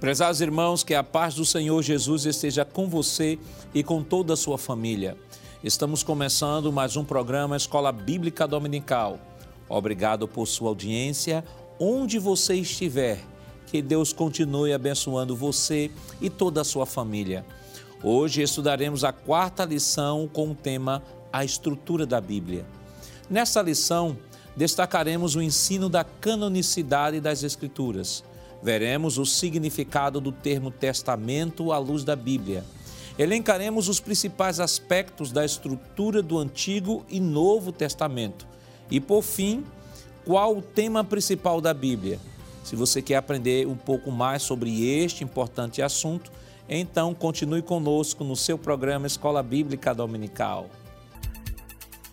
Prezados irmãos, que a paz do Senhor Jesus esteja com você e com toda a sua família. Estamos começando mais um programa Escola Bíblica Dominical. Obrigado por sua audiência, onde você estiver. Que Deus continue abençoando você e toda a sua família. Hoje estudaremos a quarta lição com o tema A Estrutura da Bíblia. Nesta lição, destacaremos o ensino da canonicidade das Escrituras Veremos o significado do termo testamento à luz da Bíblia. Elencaremos os principais aspectos da estrutura do Antigo e Novo Testamento. E, por fim, qual o tema principal da Bíblia. Se você quer aprender um pouco mais sobre este importante assunto, então continue conosco no seu programa Escola Bíblica Dominical.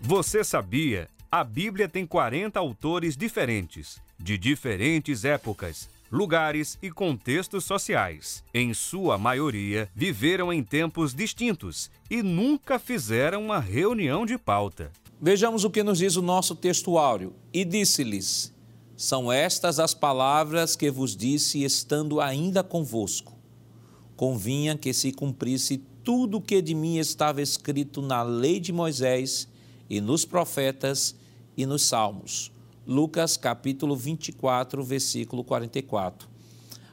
Você sabia? A Bíblia tem 40 autores diferentes, de diferentes épocas lugares e contextos sociais. Em sua maioria, viveram em tempos distintos e nunca fizeram uma reunião de pauta. Vejamos o que nos diz o nosso textuário. E disse-lhes: São estas as palavras que vos disse estando ainda convosco. Convinha que se cumprisse tudo o que de mim estava escrito na lei de Moisés e nos profetas e nos salmos Lucas capítulo 24, versículo 44.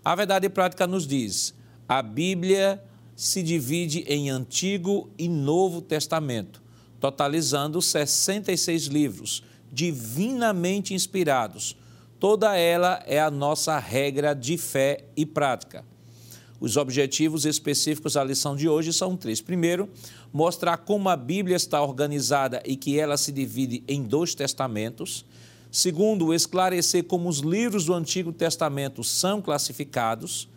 A verdade prática nos diz: a Bíblia se divide em Antigo e Novo Testamento, totalizando 66 livros, divinamente inspirados. Toda ela é a nossa regra de fé e prática. Os objetivos específicos da lição de hoje são três. Primeiro, mostrar como a Bíblia está organizada e que ela se divide em dois testamentos. Segundo, esclarecer como os livros do Antigo Testamento são classificados.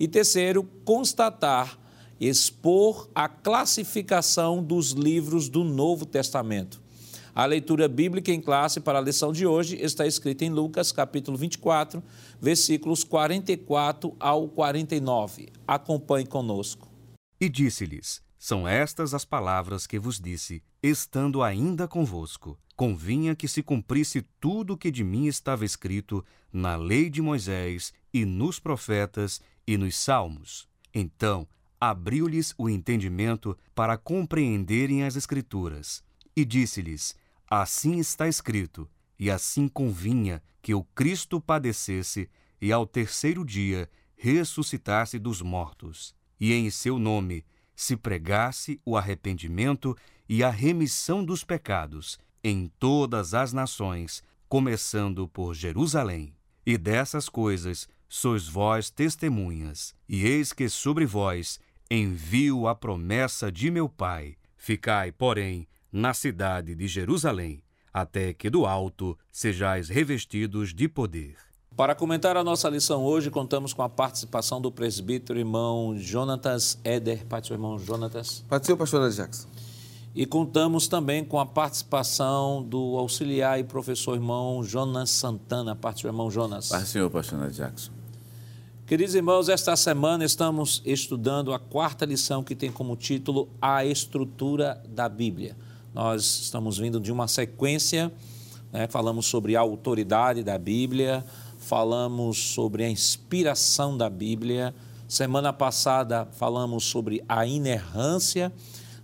E terceiro, constatar, expor a classificação dos livros do Novo Testamento. A leitura bíblica em classe para a lição de hoje está escrita em Lucas, capítulo 24, versículos 44 ao 49. Acompanhe conosco. E disse-lhes: São estas as palavras que vos disse, estando ainda convosco convinha que se cumprisse tudo o que de mim estava escrito na lei de Moisés e nos profetas e nos salmos. Então abriu-lhes o entendimento para compreenderem as Escrituras. E disse-lhes: Assim está escrito, e assim convinha que o Cristo padecesse e ao terceiro dia ressuscitasse dos mortos, e em seu nome se pregasse o arrependimento e a remissão dos pecados em todas as nações, começando por Jerusalém. E dessas coisas sois vós testemunhas, e eis que sobre vós envio a promessa de meu Pai. Ficai, porém, na cidade de Jerusalém, até que do alto sejais revestidos de poder. Para comentar a nossa lição hoje, contamos com a participação do presbítero irmão Jonatas Eder. Pai, seu irmão Jonatas. Pai, seu pastor Jackson. E contamos também com a participação do auxiliar e professor irmão Jonas Santana. Parte do irmão Jonas. Pai, senhor, pastor Jackson. Queridos irmãos, esta semana estamos estudando a quarta lição que tem como título A Estrutura da Bíblia. Nós estamos vindo de uma sequência, né, falamos sobre a autoridade da Bíblia, falamos sobre a inspiração da Bíblia. Semana passada falamos sobre a inerrância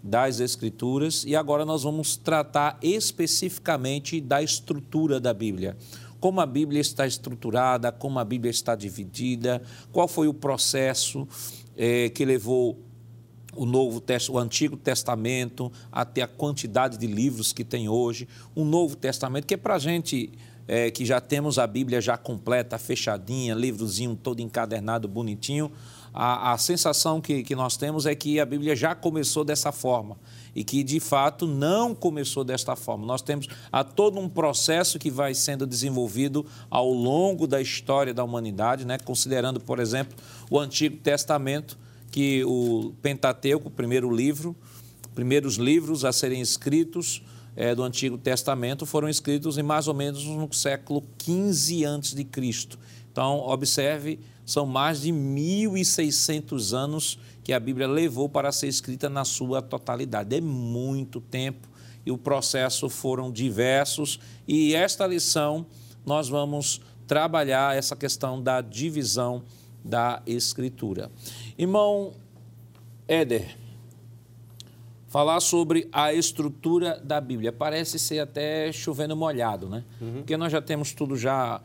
das Escrituras e agora nós vamos tratar especificamente da estrutura da Bíblia. Como a Bíblia está estruturada, como a Bíblia está dividida, qual foi o processo é, que levou o Novo o Antigo Testamento até a quantidade de livros que tem hoje, o Novo Testamento, que é para gente é, que já temos a Bíblia já completa, fechadinha, livrozinho todo encadernado, bonitinho, a, a sensação que, que nós temos é que a Bíblia já começou dessa forma e que de fato não começou desta forma. Nós temos a todo um processo que vai sendo desenvolvido ao longo da história da humanidade, né? considerando, por exemplo, o Antigo Testamento, que o Pentateuco, o primeiro livro, primeiros livros a serem escritos é, do Antigo Testamento foram escritos em mais ou menos no século XV a.C. Então, observe são mais de 1.600 anos que a Bíblia levou para ser escrita na sua totalidade. É muito tempo e o processo foram diversos. E esta lição nós vamos trabalhar essa questão da divisão da Escritura. Irmão Éder, falar sobre a estrutura da Bíblia parece ser até chovendo molhado, né? Uhum. Porque nós já temos tudo já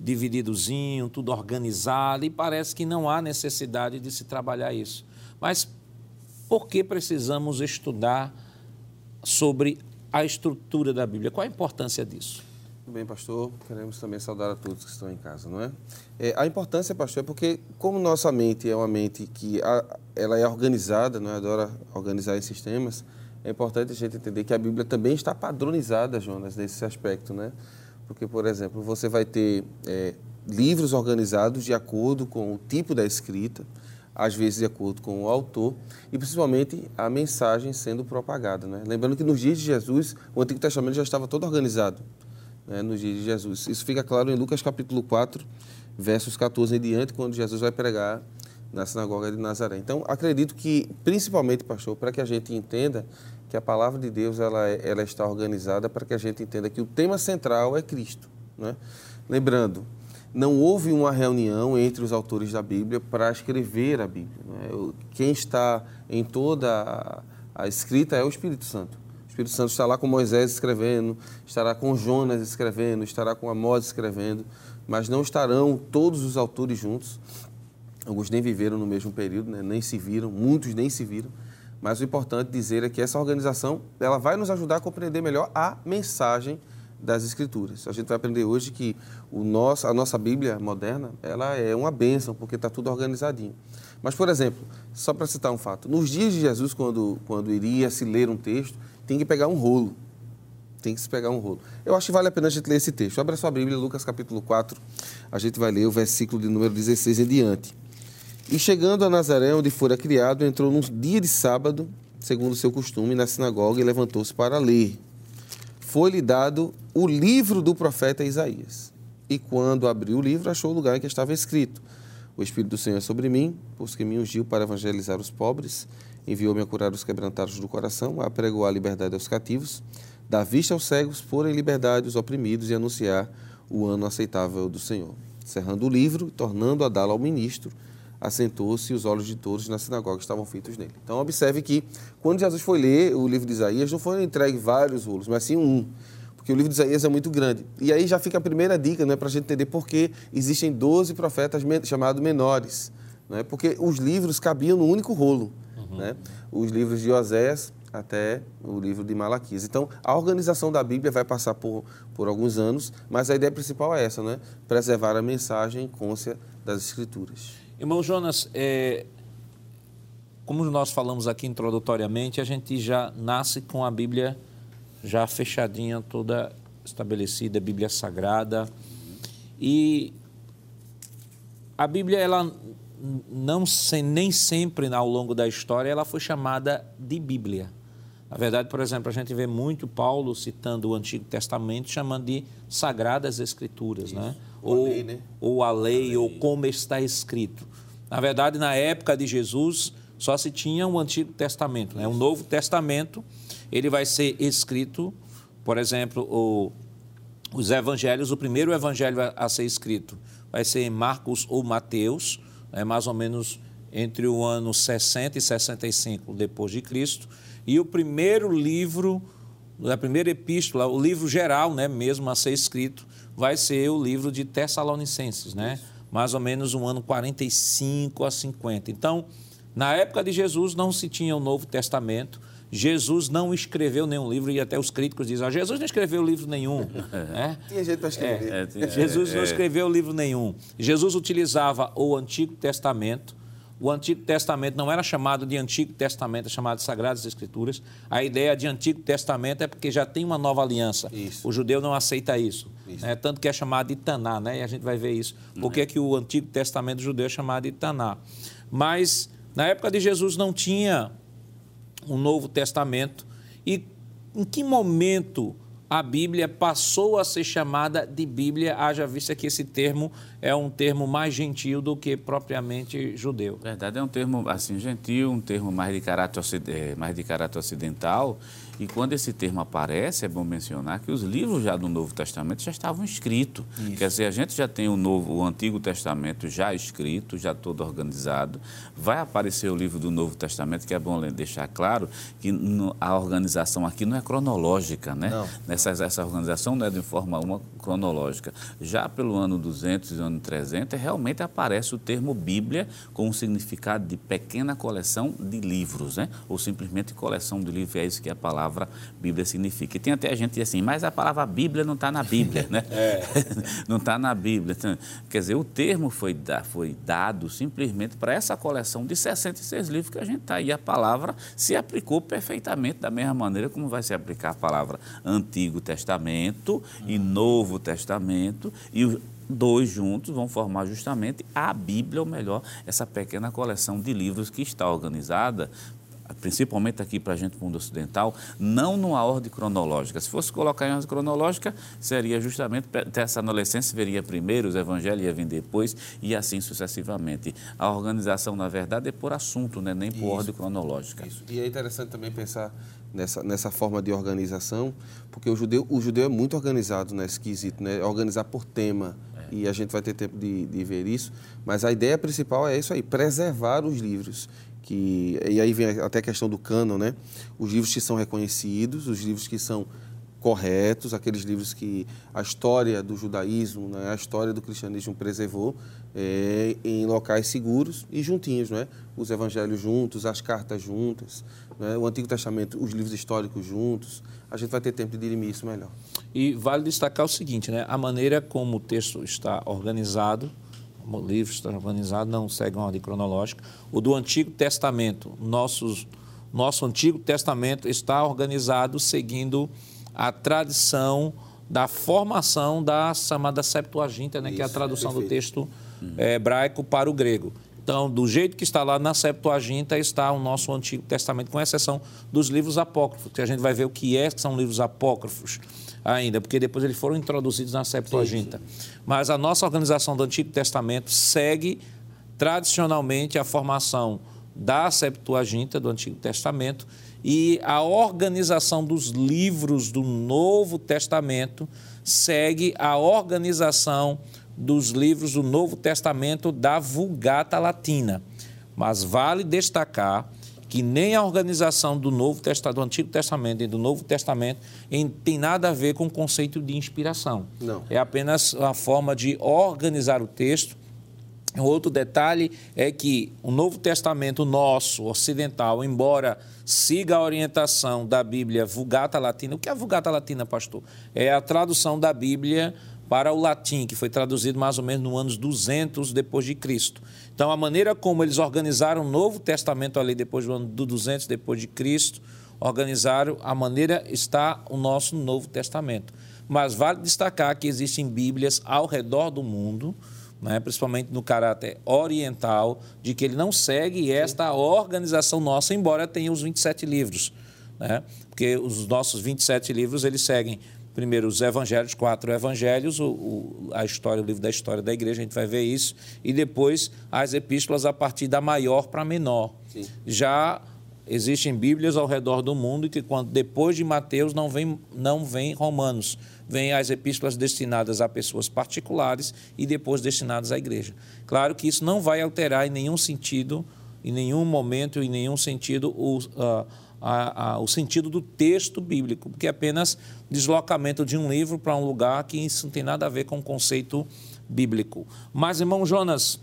divididozinho, tudo organizado e parece que não há necessidade de se trabalhar isso. Mas por que precisamos estudar sobre a estrutura da Bíblia? Qual a importância disso? Bem, pastor, queremos também saudar a todos que estão em casa, não é? é a importância, pastor, é porque como nossa mente é uma mente que a, ela é organizada, não é? adora organizar em sistemas, é importante a gente entender que a Bíblia também está padronizada, Jonas, nesse aspecto, né? Porque, por exemplo, você vai ter é, livros organizados de acordo com o tipo da escrita, às vezes de acordo com o autor, e principalmente a mensagem sendo propagada. Né? Lembrando que nos dias de Jesus, o Antigo Testamento já estava todo organizado né, nos dias de Jesus. Isso fica claro em Lucas capítulo 4, versos 14 em diante, quando Jesus vai pregar na sinagoga de Nazaré. Então, acredito que, principalmente, pastor, para que a gente entenda que a palavra de Deus ela, é, ela está organizada para que a gente entenda que o tema central é Cristo. Né? Lembrando, não houve uma reunião entre os autores da Bíblia para escrever a Bíblia. Né? Quem está em toda a escrita é o Espírito Santo. Espírito Santo está lá com Moisés escrevendo, estará com Jonas escrevendo, estará com Amós escrevendo, mas não estarão todos os autores juntos. Alguns nem viveram no mesmo período, né? nem se viram, muitos nem se viram. Mas o importante dizer é que essa organização ela vai nos ajudar a compreender melhor a mensagem das Escrituras. A gente vai aprender hoje que o nosso, a nossa Bíblia moderna ela é uma bênção, porque está tudo organizadinho. Mas, por exemplo, só para citar um fato, nos dias de Jesus, quando, quando iria se ler um texto, tem que pegar um rolo. Tem que se pegar um rolo. Eu acho que vale a pena a gente ler esse texto. Abra sua Bíblia, Lucas capítulo 4. A gente vai ler o versículo de número 16 em diante. E chegando a Nazaré, onde fora criado, entrou num dia de sábado, segundo seu costume, na sinagoga e levantou-se para ler. Foi-lhe dado o livro do profeta Isaías. E quando abriu o livro, achou o lugar em que estava escrito: O Espírito do Senhor é sobre mim, pois que me ungiu para evangelizar os pobres enviou-me a curar os quebrantados do coração, a pregoar a liberdade aos cativos, dar vista aos cegos, pôr em liberdade os oprimidos e anunciar o ano aceitável do Senhor. Cerrando o livro, tornando a dá-lo ao ministro, assentou-se e os olhos de todos na sinagoga estavam feitos nele. Então, observe que quando Jesus foi ler o livro de Isaías, não foi entregue vários rolos, mas sim um. Porque o livro de Isaías é muito grande. E aí já fica a primeira dica né, para a gente entender por que existem 12 profetas chamados menores. Né? Porque os livros cabiam no único rolo uhum. né? os livros de Osés até o livro de Malaquias. Então, a organização da Bíblia vai passar por, por alguns anos, mas a ideia principal é essa, né? preservar a mensagem côncia das Escrituras. Irmão Jonas, é, como nós falamos aqui introdutoriamente, a gente já nasce com a Bíblia já fechadinha, toda estabelecida, Bíblia Sagrada. E a Bíblia, ela não nem sempre ao longo da história ela foi chamada de Bíblia. Na verdade, por exemplo, a gente vê muito Paulo citando o Antigo Testamento chamando de Sagradas Escrituras, né? Ou, a lei, né? ou a lei, a lei, ou como está escrito. Na verdade, na época de Jesus, só se tinha o Antigo Testamento, né? O Novo Testamento, ele vai ser escrito, por exemplo, o, os evangelhos, o primeiro evangelho a ser escrito vai ser em Marcos ou Mateus, é mais ou menos entre o ano 60 e 65 depois de Cristo, e o primeiro livro, a primeira epístola, o livro geral, né, mesmo a ser escrito, vai ser o livro de Tessalonicenses, né? Mais ou menos um ano 45 a 50. Então, na época de Jesus não se tinha o Novo Testamento, Jesus não escreveu nenhum livro, e até os críticos dizem, ah, Jesus não escreveu livro nenhum. é. Tinha gente para escrever. É, é, Jesus não é. escreveu livro nenhum. Jesus utilizava o Antigo Testamento. O Antigo Testamento não era chamado de Antigo Testamento, é chamado de Sagradas Escrituras. A ideia de Antigo Testamento é porque já tem uma nova aliança. Isso. O judeu não aceita isso. isso. Né? Tanto que é chamado de Taná, né? e a gente vai ver isso. Por que, é que o Antigo Testamento judeu é chamado de Taná? Mas na época de Jesus não tinha um Novo Testamento. E em que momento a Bíblia passou a ser chamada de Bíblia, haja vista que esse termo é um termo mais gentil do que propriamente judeu. Verdade, é um termo assim gentil, um termo mais de caráter, é, mais de caráter ocidental e quando esse termo aparece, é bom mencionar que os livros já do Novo Testamento já estavam escritos. Isso. Quer dizer, a gente já tem o, novo, o Antigo Testamento já escrito, já todo organizado. Vai aparecer o livro do Novo Testamento, que é bom deixar claro que a organização aqui não é cronológica, né? Não. Nessa, essa organização não é de forma uma cronológica. Já pelo ano 200 e ano 300, realmente aparece o termo Bíblia com o significado de pequena coleção de livros, né? Ou simplesmente coleção de livros, é isso que é a palavra palavra Bíblia significa. E tem até gente que diz assim, mas a palavra Bíblia não está na Bíblia, né? É. não está na Bíblia. Então, quer dizer, o termo foi, foi dado simplesmente para essa coleção de 66 livros que a gente está. E a palavra se aplicou perfeitamente da mesma maneira como vai se aplicar a palavra Antigo Testamento e Novo Testamento. E os dois juntos vão formar justamente a Bíblia, ou melhor, essa pequena coleção de livros que está organizada principalmente aqui para a gente, mundo ocidental, não numa ordem cronológica. Se fosse colocar em ordem cronológica, seria justamente essa adolescência viria primeiro, os evangelhos ia vir depois e assim sucessivamente. A organização, na verdade, é por assunto, né? nem por isso, ordem cronológica. Isso. E é interessante também pensar nessa, nessa forma de organização, porque o judeu, o judeu é muito organizado nesse quesito, né? organizar por tema. É. E a gente vai ter tempo de, de ver isso, mas a ideia principal é isso aí, preservar os livros que e aí vem até a questão do cânon, né? Os livros que são reconhecidos, os livros que são corretos, aqueles livros que a história do judaísmo, né, a história do cristianismo preservou é, em locais seguros e juntinhos, né? Os evangelhos juntos, as cartas juntas, né? o Antigo Testamento, os livros históricos juntos. A gente vai ter tempo de dirimir isso melhor. E vale destacar o seguinte, né? A maneira como o texto está organizado, o livro está organizado, não segue uma ordem cronológica. O do Antigo Testamento, nossos, nosso Antigo Testamento está organizado seguindo a tradição da formação da chamada Septuaginta, né, Isso, que é a tradução do texto é, hebraico para o grego. Então, do jeito que está lá na Septuaginta, está o nosso Antigo Testamento, com exceção dos livros apócrifos, que a gente vai ver o que é que são livros apócrifos ainda, porque depois eles foram introduzidos na Septuaginta. Sim, sim. Mas a nossa organização do Antigo Testamento segue tradicionalmente a formação da Septuaginta, do Antigo Testamento, e a organização dos livros do Novo Testamento segue a organização dos livros do Novo Testamento da Vulgata Latina. Mas vale destacar que nem a organização do Novo Testamento, do Antigo Testamento e do Novo Testamento tem nada a ver com o conceito de inspiração. Não. É apenas uma forma de organizar o texto. Um outro detalhe é que o Novo Testamento nosso, ocidental, embora siga a orientação da Bíblia Vulgata Latina, o que é a Vulgata Latina, pastor? É a tradução da Bíblia para o latim, que foi traduzido mais ou menos no anos 200 depois de Cristo. Então, a maneira como eles organizaram o Novo Testamento ali depois do ano do 200 depois de Cristo, organizaram a maneira está o nosso Novo Testamento. Mas vale destacar que existem Bíblias ao redor do mundo, né, principalmente no caráter oriental, de que ele não segue esta organização nossa, embora tenha os 27 livros. Né? Porque os nossos 27 livros eles seguem primeiro os evangelhos, quatro evangelhos, o, o, a história, o livro da história da igreja, a gente vai ver isso, e depois as epístolas a partir da maior para menor. Sim. Já existem Bíblias ao redor do mundo que quando depois de Mateus não vem não vem Romanos, vem as epístolas destinadas a pessoas particulares e depois destinadas à igreja. Claro que isso não vai alterar em nenhum sentido, em nenhum momento, em nenhum sentido o uh, a, a, o sentido do texto bíblico, porque é apenas deslocamento de um livro para um lugar que isso não tem nada a ver com o conceito bíblico. Mas, irmão Jonas,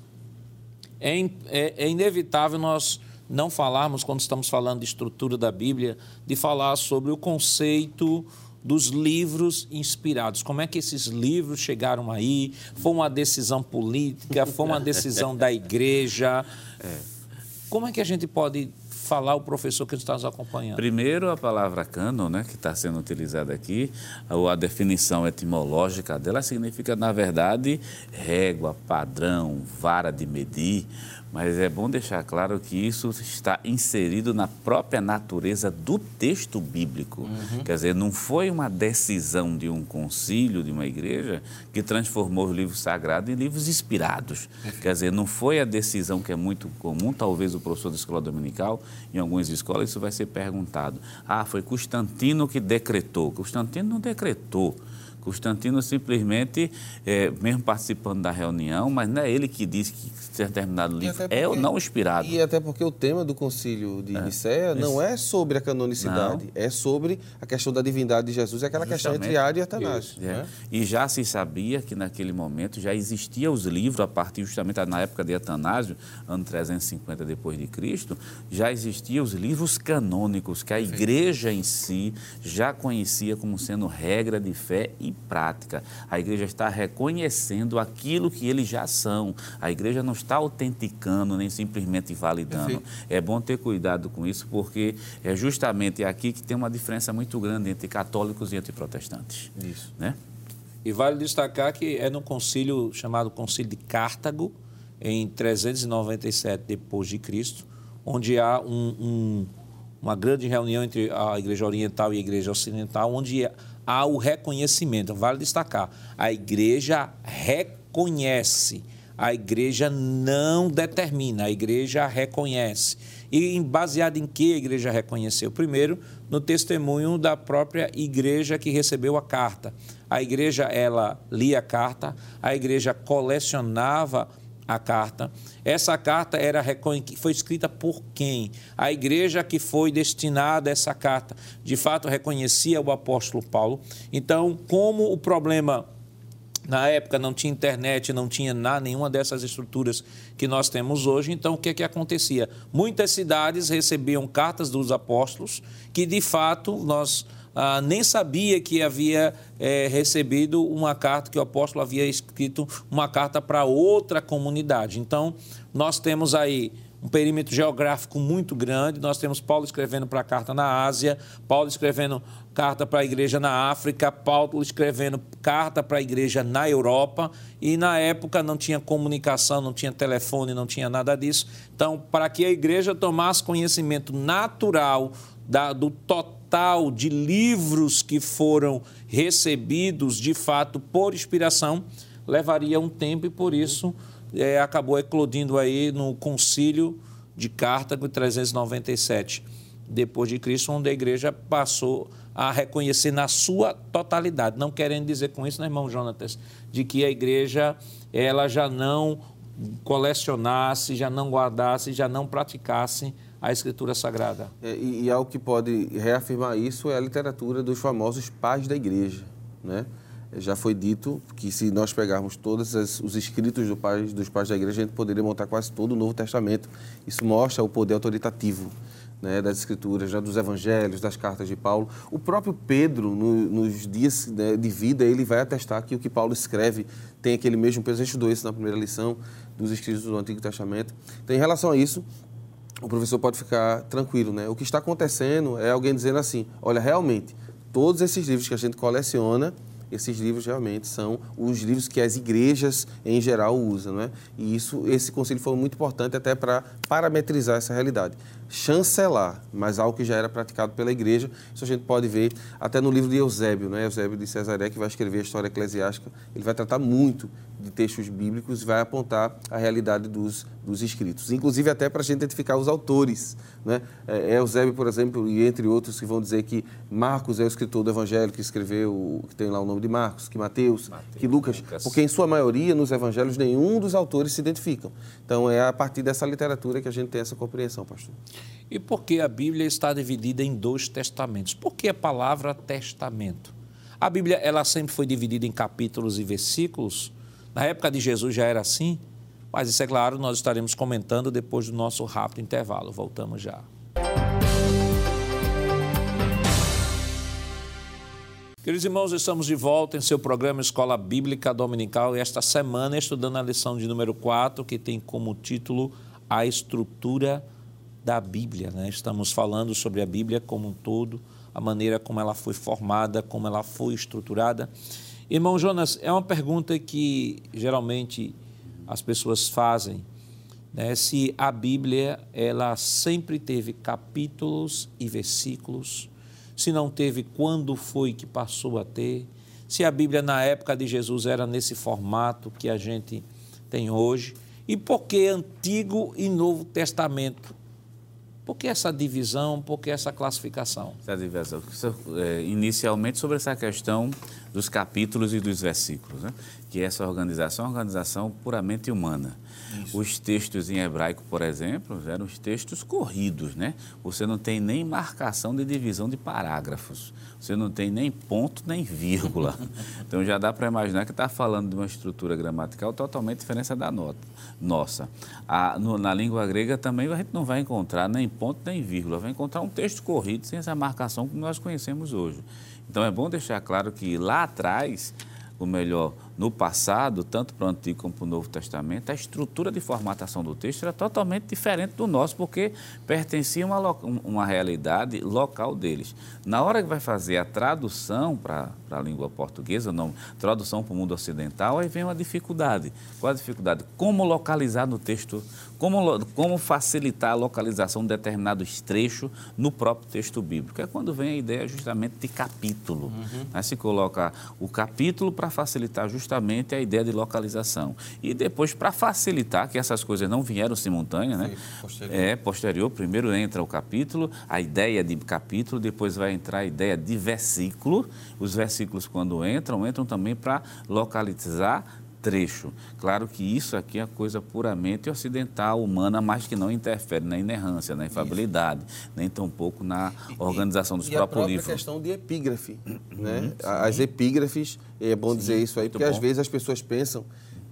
é, é, é inevitável nós não falarmos, quando estamos falando de estrutura da Bíblia, de falar sobre o conceito dos livros inspirados. Como é que esses livros chegaram aí? Foi uma decisão política? Foi uma decisão da igreja? É. Como é que a gente pode falar o professor que está nos acompanhando? Primeiro, a palavra cânon, né, que está sendo utilizada aqui, a, a definição etimológica dela significa, na verdade, régua, padrão, vara de medir, Mas é bom deixar claro que isso está inserido na própria natureza do texto bíblico. Uhum. Quer dizer, não foi uma decisão de um concílio, de uma igreja, que transformou os livros sagrados em livros inspirados. Uhum. Quer dizer, não foi a decisão que é muito comum, talvez o professor da escola dominical, em algumas escolas, isso vai ser perguntado. Ah, foi Constantino que decretou. Constantino não decretou. Constantino simplesmente, é, mesmo participando da reunião, mas não é ele que diz que determinado livro porque, é ou não inspirado. E até porque o tema do concílio de é. Nicéia não é sobre a canonicidade, não. é sobre a questão da divindade de Jesus, é aquela Justamente. questão entre Ário e Atanásio. É. Né? E já se sabia que naquele momento já existiam os livros, a partir justamente na época de Atanásio, ano 350 depois de Cristo, já existiam os livros canônicos que a igreja em si já conhecia como sendo regra de fé e prática. A igreja está reconhecendo aquilo que eles já são. A igreja não está autenticando nem simplesmente validando. É bom ter cuidado com isso, porque é justamente aqui que tem uma diferença muito grande entre católicos e entre protestantes. Isso. Né? E vale destacar que é no concílio chamado Concílio de Cartago, em 397 depois de Cristo, onde há um, um, uma grande reunião entre a Igreja Oriental e a Igreja Ocidental, onde há o reconhecimento. Vale destacar, a igreja reconhece, a igreja não determina, a igreja reconhece. E baseado em que a igreja reconheceu? Primeiro, no testemunho da própria igreja que recebeu a carta. A igreja, ela lia a carta, a igreja colecionava a carta. Essa carta era foi escrita por quem? A igreja que foi destinada a essa carta, de fato reconhecia o apóstolo Paulo. Então, como o problema na época não tinha internet, não tinha nada, nenhuma dessas estruturas que nós temos hoje. Então, o que, que acontecia? Muitas cidades recebiam cartas dos apóstolos que, de fato, nós ah, nem sabia que havia é, recebido uma carta, que o apóstolo havia escrito uma carta para outra comunidade. Então, nós temos aí um perímetro geográfico muito grande. Nós temos Paulo escrevendo para a carta na Ásia, Paulo escrevendo carta para a igreja na África, Paulo escrevendo carta para a igreja na Europa. E na época não tinha comunicação, não tinha telefone, não tinha nada disso. Então, para que a igreja tomasse conhecimento natural da, do total total de livros que foram recebidos de fato por inspiração levaria um tempo e por isso é, acabou eclodindo aí no concílio de Cartago 397 depois de Cristo, onde a igreja passou a reconhecer na sua totalidade, não querendo dizer com isso, né, irmão Jonatas, de que a igreja ela já não colecionasse, já não guardasse, já não praticasse a Escritura Sagrada. É, e, e algo que pode reafirmar isso é a literatura dos famosos pais da igreja. Né? Já foi dito que se nós pegarmos todos os escritos do pai, dos pais da igreja, a gente poderia montar quase todo o Novo Testamento. Isso mostra o poder autoritativo né, das escrituras, já dos evangelhos, das cartas de Paulo. O próprio Pedro, no, nos dias né, de vida, ele vai atestar que o que Paulo escreve tem aquele mesmo peso. A gente estudou isso na primeira lição dos escritos do Antigo Testamento. Então, em relação a isso, o professor pode ficar tranquilo, né? O que está acontecendo é alguém dizendo assim: olha, realmente, todos esses livros que a gente coleciona, esses livros realmente são os livros que as igrejas em geral usam, né? E isso, esse conselho foi muito importante até para parametrizar essa realidade chancelar, mas algo que já era praticado pela igreja. Isso a gente pode ver até no livro de Eusébio, né? Eusébio de Cesaré, que vai escrever a história eclesiástica. Ele vai tratar muito de textos bíblicos vai apontar a realidade dos, dos escritos. Inclusive até para a gente identificar os autores. Né? É, é, Eusébio, por exemplo, e entre outros que vão dizer que Marcos é o escritor do Evangelho que escreveu, que tem lá o nome de Marcos, que Mateus, Mateus que Lucas, Lucas, porque em sua maioria nos Evangelhos nenhum dos autores se identificam. Então é a partir dessa literatura que a gente tem essa compreensão, pastor. E por que a Bíblia está dividida em dois testamentos? Por que a palavra testamento? A Bíblia ela sempre foi dividida em capítulos e versículos. Na época de Jesus já era assim, mas isso é claro, nós estaremos comentando depois do nosso rápido intervalo. Voltamos já. Queridos irmãos, estamos de volta em seu programa Escola Bíblica Dominical e esta semana estudando a lição de número 4, que tem como título A Estrutura da Bíblia. Né? Estamos falando sobre a Bíblia como um todo, a maneira como ela foi formada, como ela foi estruturada. Irmão Jonas, é uma pergunta que geralmente as pessoas fazem né, se a Bíblia ela sempre teve capítulos e versículos, se não teve, quando foi que passou a ter, se a Bíblia na época de Jesus era nesse formato que a gente tem hoje, e por que Antigo e Novo Testamento? Por que essa divisão, por que essa classificação? Essa divisão. É, inicialmente sobre essa questão dos capítulos e dos versículos, né? que essa organização é uma organização puramente humana. Isso. Os textos em hebraico, por exemplo, eram os textos corridos, né? Você não tem nem marcação de divisão de parágrafos. Você não tem nem ponto nem vírgula. Então já dá para imaginar que está falando de uma estrutura gramatical totalmente diferente da nota, nossa. A, no, na língua grega também a gente não vai encontrar nem ponto nem vírgula, vai encontrar um texto corrido sem essa marcação que nós conhecemos hoje. Então é bom deixar claro que lá atrás, ou melhor, no passado, tanto para o Antigo como para o Novo Testamento, a estrutura de formatação do texto era totalmente diferente do nosso, porque pertencia a uma, uma realidade local deles. Na hora que vai fazer a tradução para a língua portuguesa, não, tradução para o mundo ocidental, aí vem uma dificuldade. Qual a dificuldade? Como localizar no texto, como, como facilitar a localização de determinados trechos no próprio texto bíblico? É quando vem a ideia justamente de capítulo. Uhum. Aí se coloca o capítulo para facilitar justamente justamente a ideia de localização. E depois, para facilitar que essas coisas não vieram simultâneas, né? posterior. É, posterior. Primeiro entra o capítulo, a ideia de capítulo, depois vai entrar a ideia de versículo. Os versículos, quando entram, entram também para localizar trecho. Claro que isso aqui é coisa puramente ocidental, humana, mas que não interfere na inerrância, na infabilidade, isso. nem tampouco na organização dos e próprios livros. E a questão de epígrafe, né? Uhum, As epígrafes, é bom sim, dizer isso aí, porque bom. às vezes as pessoas pensam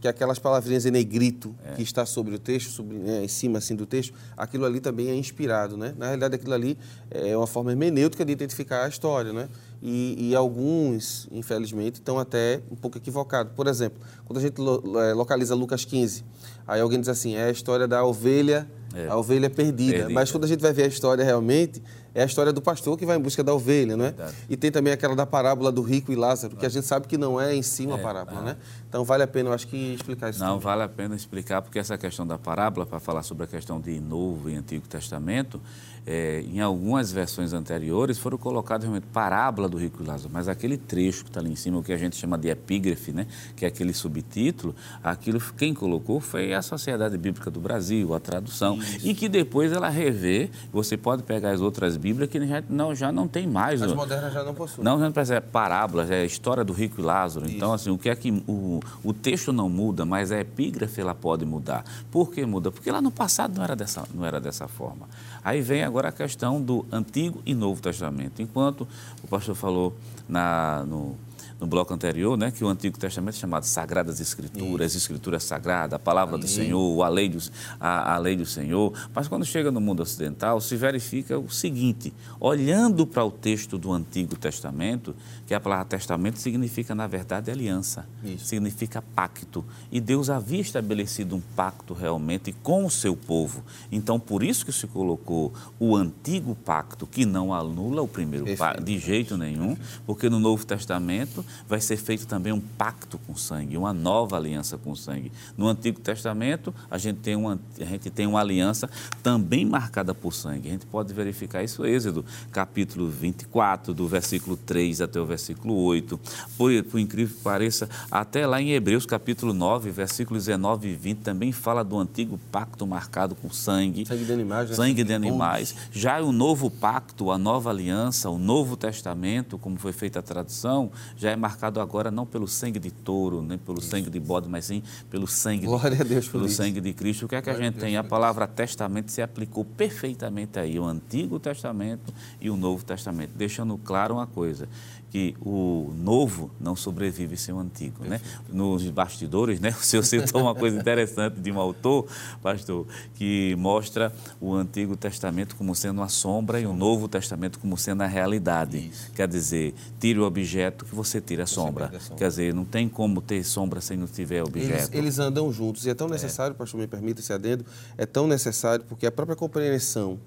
que aquelas palavrinhas em negrito é. que está sobre o texto, sobre, né, em cima assim do texto, aquilo ali também é inspirado, né? Na realidade, aquilo ali é uma forma hermenêutica de identificar a história, né? E, e, alguns, infelizmente, estão até um pouco equivocados. Por exemplo, quando a gente lo, é, localiza Lucas 15, aí alguém diz assim, é a história da ovelha, é. a ovelha perdida. perdida. Mas quando a gente vai ver a história realmente, é a história do pastor que vai em busca da ovelha, não é? Verdade. E tem também aquela da parábola do rico e Lázaro, que a gente sabe que não é em si uma é, parábola, né? Então vale a pena, eu acho que explicar isso. Não, também. vale a pena explicar, porque essa questão da parábola, para falar sobre a questão de Novo e Antigo Testamento, é, em algumas versões anteriores foram colocadas realmente parábola do rico e Lázaro, mas aquele trecho que está ali em cima, o que a gente chama de epígrafe, né, que é aquele subtítulo, aquilo quem colocou foi a Sociedade Bíblica do Brasil, a tradução, Isso. e que depois ela revê, você pode pegar as outras Bíblias que já não, já não tem mais. As modernas já não possuem. Não, não é parábolas, é a história do rico e Lázaro. Isso. Então, assim, o que é que o, o texto não muda, mas a epígrafe ela pode mudar. Por que muda? Porque lá no passado não era dessa, não era dessa forma. Aí vem agora a questão do Antigo e Novo Testamento. Enquanto o pastor falou na, no, no bloco anterior, né, que o Antigo Testamento é chamado Sagradas Escrituras, Isso. Escritura Sagrada, a palavra Amém. do Senhor, a lei do, a, a, lei do Senhor. Mas quando chega no mundo ocidental, se verifica o seguinte: olhando para o texto do Antigo Testamento, que a palavra testamento significa, na verdade, aliança, Isso. significa pacto. E Deus havia estabelecido um pacto realmente com o seu povo. Então, por isso que se colocou o antigo pacto, que não anula o primeiro pacto de jeito nenhum, porque no Novo Testamento vai ser feito também um pacto com sangue, uma nova aliança com sangue. No Antigo Testamento, a gente tem uma, a gente tem uma aliança também marcada por sangue. A gente pode verificar isso no Êxodo, capítulo 24, do versículo 3 até o versículo 8. Por, por incrível que pareça, até lá em Hebreus, capítulo 9, versículos 19 e 20, também fala do antigo pacto marcado com sangue. Sangue de animais. Né? Sangue de animais. Já o novo pacto, a nova aliança, o novo testamento, como foi feita a tradução, já é marcado agora não pelo sangue de touro, nem pelo isso. sangue de bode, mas sim pelo sangue, Glória de, a Deus pelo sangue de Cristo. O que é que Glória a gente a tem? A palavra testamento se aplicou perfeitamente aí, o Antigo Testamento e o Novo Testamento, deixando claro uma coisa, que o novo não sobrevive sem o antigo, né? Nos bastidores, né? O senhor citou uma coisa interessante de um autor, pastor, que mostra o Antigo Testamento como sendo uma sombra e o Novo Testamento como sendo a realidade. Isso. Quer dizer, tire o objeto que você tira a sombra. a sombra. Quer dizer, não tem como ter sombra sem não tiver objeto. Eles, eles andam juntos e é tão necessário, é. pastor, me permita esse adendo, é tão necessário porque a própria compreensão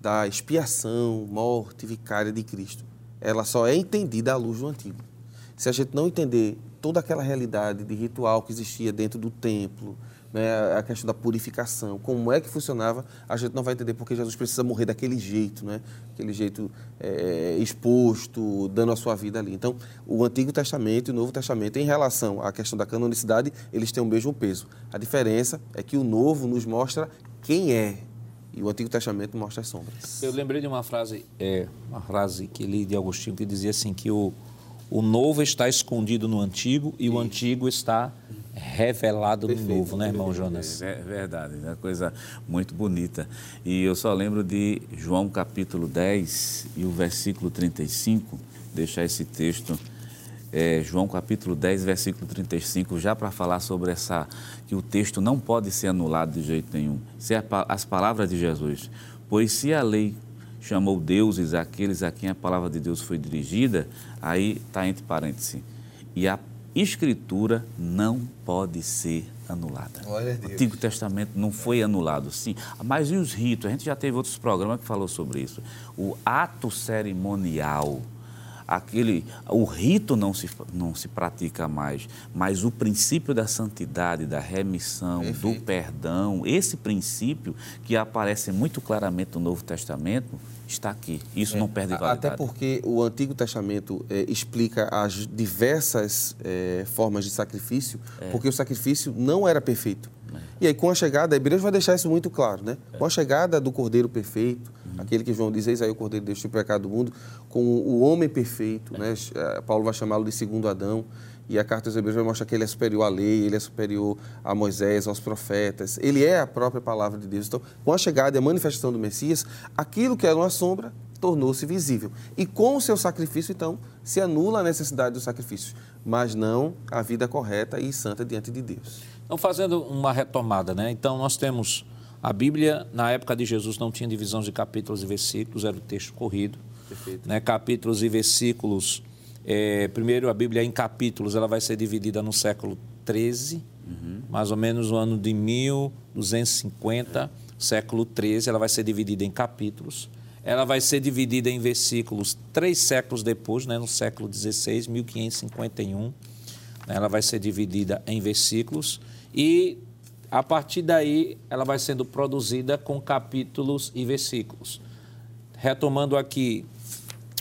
da expiação, morte vicária de Cristo ela só é entendida à luz do Antigo. Se a gente não entender toda aquela realidade de ritual que existia dentro do templo, né, a questão da purificação, como é que funcionava, a gente não vai entender porque Jesus precisa morrer daquele jeito, né? aquele jeito é, exposto, dando a sua vida ali. Então, o Antigo Testamento e o Novo Testamento, em relação à questão da canonicidade, eles têm o mesmo peso. A diferença é que o Novo nos mostra quem é e o Antigo Testamento mostra as sombras. Eu lembrei de uma frase, é, uma frase que li de Agostinho que dizia assim que o, o novo está escondido no antigo e o antigo está revelado Perfeito, no novo, né, irmão Jonas? É verdade, é uma coisa muito bonita. E eu só lembro de João capítulo 10 e o versículo 35, deixar esse texto, é, João capítulo 10, versículo 35, já para falar sobre essa, que o texto não pode ser anulado de jeito nenhum. Se é as palavras de Jesus. Pois se a lei chamou deuses aqueles a quem a palavra de Deus foi dirigida, aí está entre parênteses. E a Escritura não pode ser anulada. O Antigo Testamento não foi anulado, sim. Mas e os ritos? A gente já teve outros programas que falou sobre isso. O ato cerimonial, aquele, o rito não se, não se pratica mais, mas o princípio da santidade, da remissão, Perfeito. do perdão, esse princípio que aparece muito claramente no Novo Testamento, está aqui. Isso é, não perde validade. Até porque o Antigo Testamento é, explica as diversas é, formas de sacrifício, é. porque o sacrifício não era perfeito. É. E aí, com a chegada, a Hebreus vai deixar isso muito claro, né? Com a chegada do Cordeiro Perfeito. Aquele que João diz, eis aí o Cordeiro de Deus, o pecado do mundo, com o homem perfeito, né? Paulo vai chamá-lo de segundo Adão. E a carta aos Hebreus vai mostrar que ele é superior à lei, ele é superior a Moisés, aos profetas. Ele é a própria palavra de Deus. Então, com a chegada e a manifestação do Messias, aquilo que era uma sombra tornou-se visível. E com o seu sacrifício, então, se anula a necessidade do sacrifício, mas não a vida correta e santa diante de Deus. Então, fazendo uma retomada, né? Então, nós temos a Bíblia, na época de Jesus, não tinha divisão de capítulos e versículos, era o texto corrido. Perfeito. Né? Capítulos e versículos é, primeiro, a Bíblia em capítulos, ela vai ser dividida no século 13, uhum. mais ou menos no ano de 1250, século 13, ela vai ser dividida em capítulos. Ela vai ser dividida em versículos três séculos depois, né, no século 16, 1551. Né, ela vai ser dividida em versículos e a partir daí ela vai sendo produzida com capítulos e versículos. Retomando aqui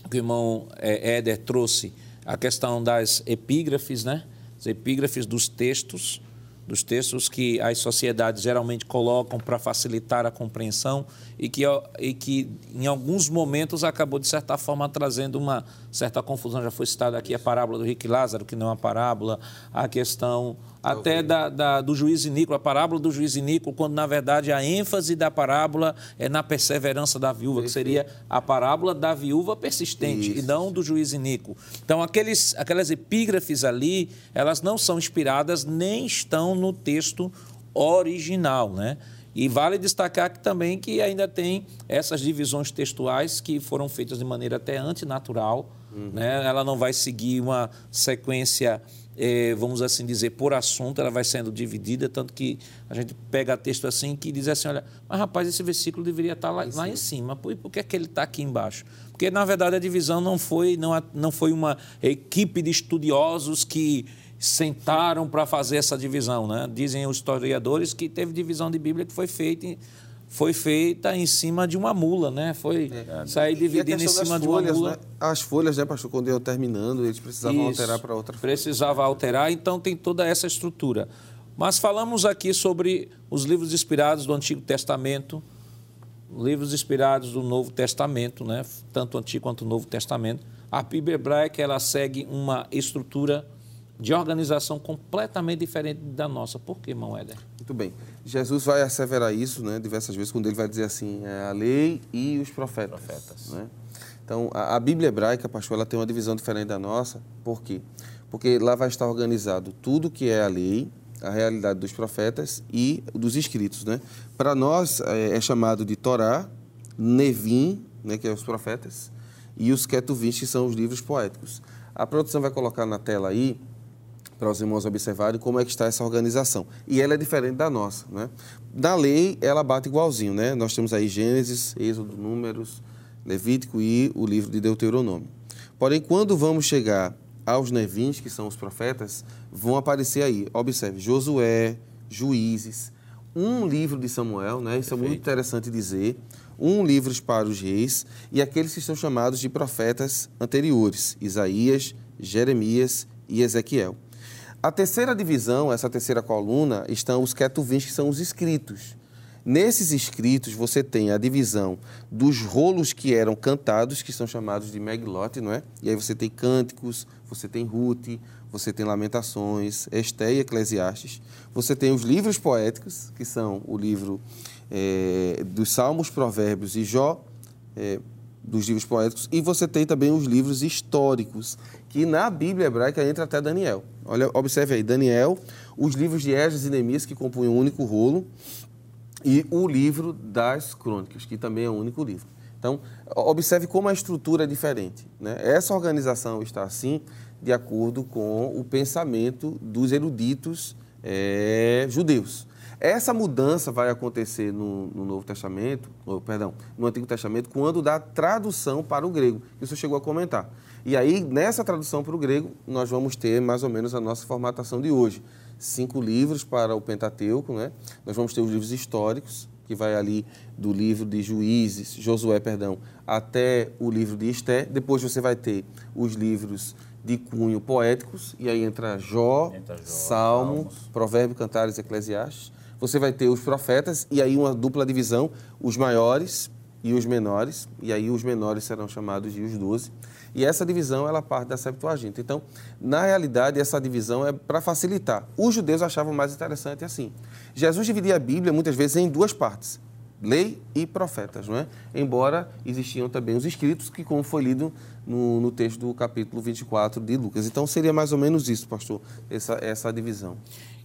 que o irmão é, Éder trouxe, a questão das epígrafes, né? As epígrafes dos textos, dos textos que as sociedades geralmente colocam para facilitar a compreensão e que, e que, em alguns momentos, acabou, de certa forma, trazendo uma certa confusão. Já foi citada aqui a parábola do Rick Lázaro, que não é uma parábola, a questão até da, da, do juiz Iníquo, a parábola do juiz Iníquo, quando na verdade a ênfase da parábola é na perseverança da viúva, que seria a parábola da viúva persistente Isso. e não do juiz Iníquo. Então, aqueles, aquelas epígrafes ali, elas não são inspiradas nem estão no texto original, né? E vale destacar que, também que ainda tem essas divisões textuais que foram feitas de maneira até antinatural, uhum. né? Ela não vai seguir uma sequência é, vamos assim dizer, por assunto, ela vai sendo dividida, tanto que a gente pega texto assim que diz assim, olha, mas rapaz, esse versículo deveria estar lá, lá em cima, por, por que, é que ele está aqui embaixo? Porque, na verdade, a divisão não foi, não, não foi uma equipe de estudiosos que sentaram para fazer essa divisão. Né? Dizem os historiadores que teve divisão de Bíblia que foi feita em, foi feita em cima de uma mula, né? Foi é. sair dividindo em cima de uma mula. Né? As folhas, né, pastor, quando eu terminando, eles precisavam Isso, alterar para outra folha. Precisava alterar, então tem toda essa estrutura. Mas falamos aqui sobre os livros inspirados do Antigo Testamento, livros inspirados do Novo Testamento, né? Tanto o Antigo quanto o Novo Testamento. A Bíblia hebraica ela segue uma estrutura de organização completamente diferente da nossa. Por que, irmão Éder? Muito bem. Jesus vai asseverar isso né, diversas vezes, quando ele vai dizer assim, é a lei e os profetas. profetas. Né? Então, a, a, Bíblia hebraica, pastor, ela tem uma divisão diferente da nossa. Por quê? Porque lá vai estar organizado tudo que é a lei, a realidade dos profetas e dos escritos. Né? Para nós, é, é, chamado de Torá, Nevim, né, que é os profetas, e os Ketuvins, que são os livros poéticos. A produção vai colocar na tela aí para os irmãos observarem como é que está essa organização. E ela é diferente da nossa, né? Da lei, ela bate igualzinho, né? Nós temos aí Gênesis, Êxodo, Números, Levítico e o livro de Deuteronômio. Porém, quando vamos chegar aos nevins, que são os profetas, vão aparecer aí. Observe, Josué, Juízes, um livro de Samuel, né? Isso Perfeito. é muito interessante dizer. Um livro para os reis e aqueles que são chamados de profetas anteriores, Isaías, Jeremias e Ezequiel. A terceira divisão, essa terceira coluna, estão os ketuvins, que são os escritos. Nesses escritos, você tem a divisão dos rolos que eram cantados, que são chamados de Meglote, não é? E aí você tem cânticos, você tem Ruth, você tem Lamentações, Esté e Eclesiastes. Você tem os livros poéticos, que são o livro é, dos Salmos, Provérbios e Jó, é, dos livros poéticos. E você tem também os livros históricos, que na Bíblia hebraica entra até Daniel. Olha, observe aí, Daniel, os livros de Esdras e Neemias, que compõem um único rolo, e o livro das crônicas, que também é um único livro. Então, observe como a estrutura é diferente. Né? Essa organização está assim de acordo com o pensamento dos eruditos é, judeus. Essa mudança vai acontecer no, no Novo Testamento, ou, perdão, no Antigo Testamento, quando dá tradução para o grego, você chegou a comentar. E aí, nessa tradução para o grego, nós vamos ter mais ou menos a nossa formatação de hoje cinco livros para o Pentateuco, né? Nós vamos ter os livros históricos, que vai ali do livro de Juízes, Josué, perdão, até o livro de Esté. Depois você vai ter os livros de cunho poéticos, e aí entra Jó, entra Jó Salmo, Salmos. Provérbio, Cantares, Eclesiastes. Você vai ter os profetas, e aí uma dupla divisão, os maiores e os menores, e aí os menores serão chamados de os doze. E essa divisão, ela parte da Septuaginta. Então, na realidade, essa divisão é para facilitar. Os judeus achavam mais interessante assim. Jesus dividia a Bíblia, muitas vezes, em duas partes. Lei e profetas, não é? Embora existiam também os escritos, que como foi lido no, no texto do capítulo 24 de Lucas. Então, seria mais ou menos isso, pastor, essa, essa divisão.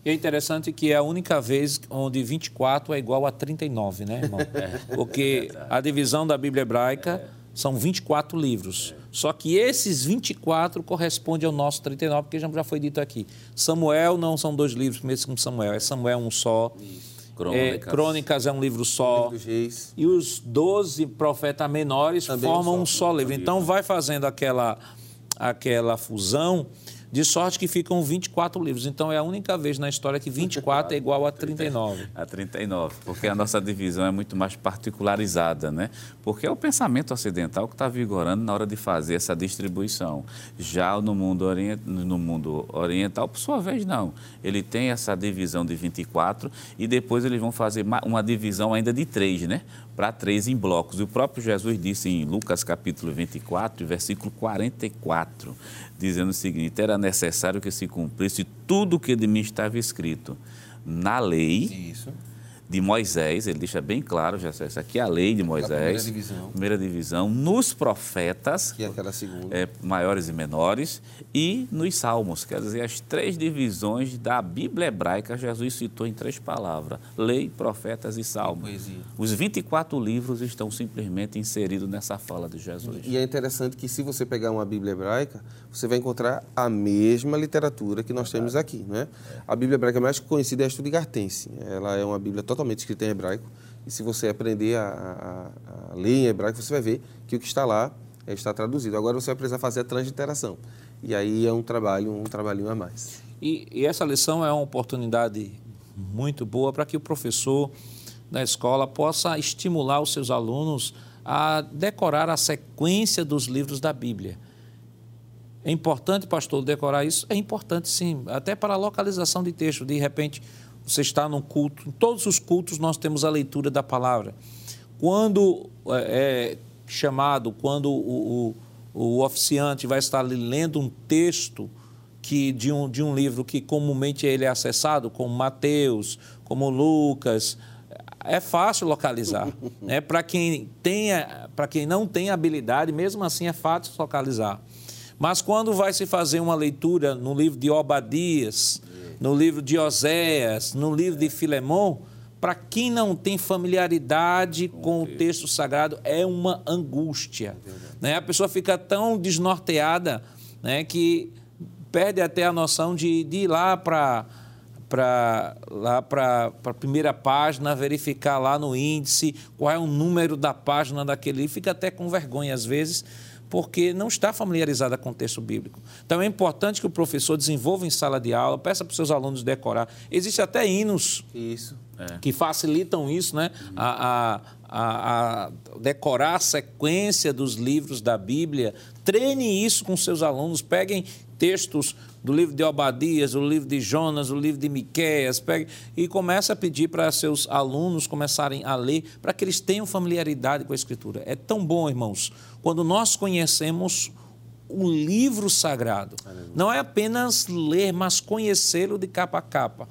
E é interessante que é a única vez onde 24 é igual a 39, né, irmão? É. Porque a divisão da Bíblia hebraica são 24 livros. Só que esses 24 correspondem ao nosso 39, porque já foi dito aqui. Samuel não são dois livros, mesmo como Samuel, é Samuel um só. Crônicas. É, Crônicas é um livro só. E os 12 profetas menores Também formam um só, um só livro. Então vai fazendo aquela, aquela fusão de sorte que ficam 24 livros. Então é a única vez na história que 24 é igual a 39. A 39, porque a nossa divisão é muito mais particularizada, né? Porque é o pensamento ocidental que está vigorando na hora de fazer essa distribuição. Já no mundo, orient... no mundo oriental, por sua vez, não. Ele tem essa divisão de 24 e depois eles vão fazer uma divisão ainda de três, né? Para três em blocos. E o próprio Jesus disse em Lucas capítulo 24, versículo 44 dizendo o seguinte: era necessário que se cumprisse tudo o que de mim estava escrito na lei. Isso de Moisés, ele deixa bem claro, já essa aqui é a lei de Moisés. A primeira divisão. Primeira divisão, nos profetas, que é aquela segunda. É, maiores e menores, e nos salmos, quer dizer, as três divisões da Bíblia hebraica, Jesus citou em três palavras: lei, profetas e salmos. E Os 24 livros estão simplesmente inseridos nessa fala de Jesus. E é interessante que se você pegar uma Bíblia hebraica, você vai encontrar a mesma literatura que nós é temos aqui, né? É. A Bíblia hebraica mais conhecida é a Stuttgartense. Ela é uma Bíblia totalmente totalmente escrita em hebraico. E se você aprender a, a, a ler em hebraico, você vai ver que o que está lá é, está traduzido. Agora você vai precisar fazer a transliteração. E aí é um trabalho, um trabalhinho a mais. E, e essa lição é uma oportunidade muito boa para que o professor da escola possa estimular os seus alunos a decorar a sequência dos livros da Bíblia. É importante, pastor, decorar isso? É importante, sim, até para a localização de texto. De repente, você está num culto, em todos os cultos nós temos a leitura da palavra. Quando é, é chamado, quando o, o, o, oficiante vai estar lendo um texto que de um, de um livro que comumente ele é acessado, como Mateus, como Lucas, é fácil localizar. né? Para quem, tenha, quem não tem habilidade, mesmo assim é fácil localizar. Mas quando vai se fazer uma leitura no livro de Obadias, no livro de Oséias, no livro de Filemão, para quem não tem familiaridade com o texto sagrado, é uma angústia. Né? A pessoa fica tão desnorteada né, que perde até a noção de, de ir lá para para lá para a primeira página, verificar lá no índice qual é o número da página daquele livro, fica até com vergonha às vezes, porque não está familiarizada com o texto bíblico. Então é importante que o professor desenvolva em sala de aula, peça para os seus alunos decorar. Existem até hinos Isso. é. que facilitam isso, né? A, a, a, a, decorar a sequência dos livros da Bíblia. Treine isso com seus alunos. Peguem textos do livro de Obadias, do livro de Jonas, do livro de Miqueias, pegue e comece a pedir para seus alunos começarem a ler, para que eles tenham familiaridade com a Escritura. É tão bom, irmãos, quando nós conhecemos o livro sagrado. Não é apenas ler, mas conhecê-lo de capa a capa.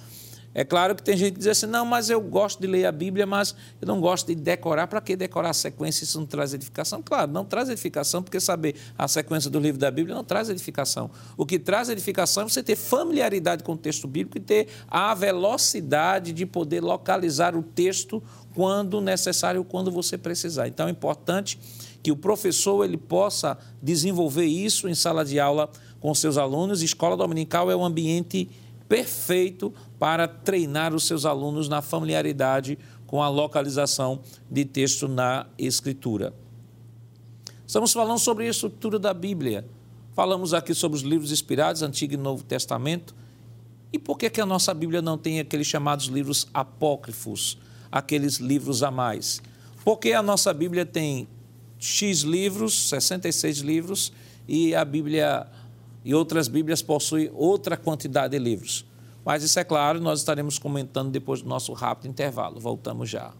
É claro que tem gente que diz assim, não, mas eu gosto de ler a Bíblia, mas eu não gosto de decorar. Para que decorar a sequência? Isso não traz edificação? Claro, não traz edificação, porque saber a sequência do livro da Bíblia não traz edificação. O que traz edificação é você ter familiaridade com o texto bíblico e ter a velocidade de poder localizar o texto quando necessário, quando você precisar. Então é importante que o professor ele possa desenvolver isso em sala de aula com seus alunos. Escola dominical é um ambiente perfeito para treinar os seus alunos na familiaridade com a localização de texto na Escritura. Estamos falando sobre a estrutura da Bíblia. Falamos aqui sobre os livros inspirados, Antigo e Novo Testamento. E por que, que a nossa Bíblia não tem aqueles chamados livros apócrifos, aqueles livros a mais? Porque a nossa Bíblia tem X livros, 66 livros, e a Bíblia e outras Bíblias possuem outra quantidade de livros. Mas isso é claro, nós estaremos comentando depois do nosso rápido intervalo. Voltamos já.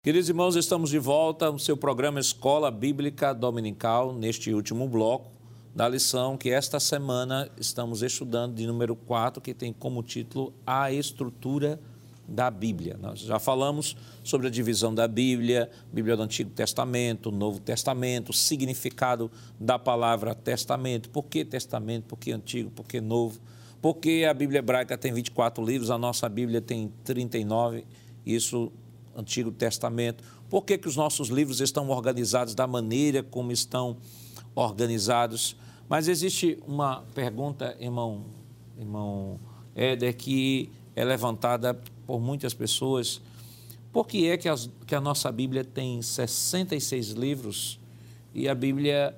Queridos irmãos, estamos de volta no seu programa Escola Bíblica Dominical, neste último bloco da lição que esta semana estamos estudando, de número 4, que tem como título A Estrutura da Bíblia. Nós já falamos sobre a divisão da Bíblia, Bíblia do Antigo Testamento, Novo Testamento, significado da palavra testamento. Por que testamento? Por que antigo? Por que novo? Porque a Bíblia hebraica tem 24 livros, a nossa Bíblia tem 39, isso Antigo Testamento. Por que, que os nossos livros estão organizados da maneira como estão organizados? Mas existe uma pergunta, irmão, irmão Éder, que é levantada por muitas pessoas. Por que é que, as, que a nossa Bíblia tem 66 livros e a Bíblia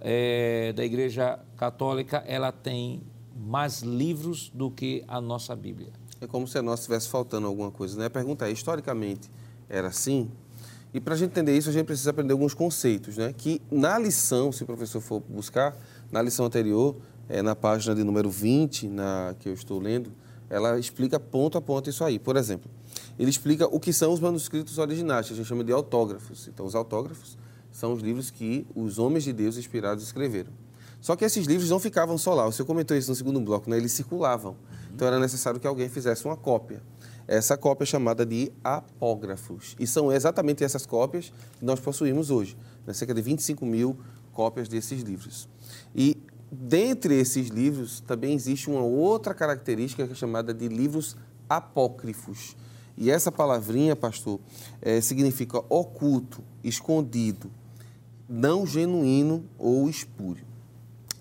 é, da Igreja Católica ela tem mais livros do que a nossa Bíblia? É como se a nossa estivesse faltando alguma coisa, né? A pergunta é, historicamente era assim? E para a gente entender isso, a gente precisa aprender alguns conceitos, né? Que na lição, se o professor for buscar, na lição anterior, é, na página de número 20, na, que eu estou lendo, ela explica ponto a ponto isso aí. Por exemplo, ele explica o que são os manuscritos originais, que a gente chama de autógrafos. Então, os autógrafos são os livros que os homens de Deus inspirados escreveram. Só que esses livros não ficavam só lá. Senhor comentou isso no segundo bloco, né? Eles circulavam. Então, era necessário que alguém fizesse uma cópia. Essa cópia é chamada de apógrafos. E são exatamente essas cópias que nós possuímos hoje. Né? Cerca de 25 mil cópias desses livros. E dentre esses livros também existe uma outra característica que é chamada de livros apócrifos. E essa palavrinha, pastor, é, significa oculto, escondido, não genuíno ou espúrio.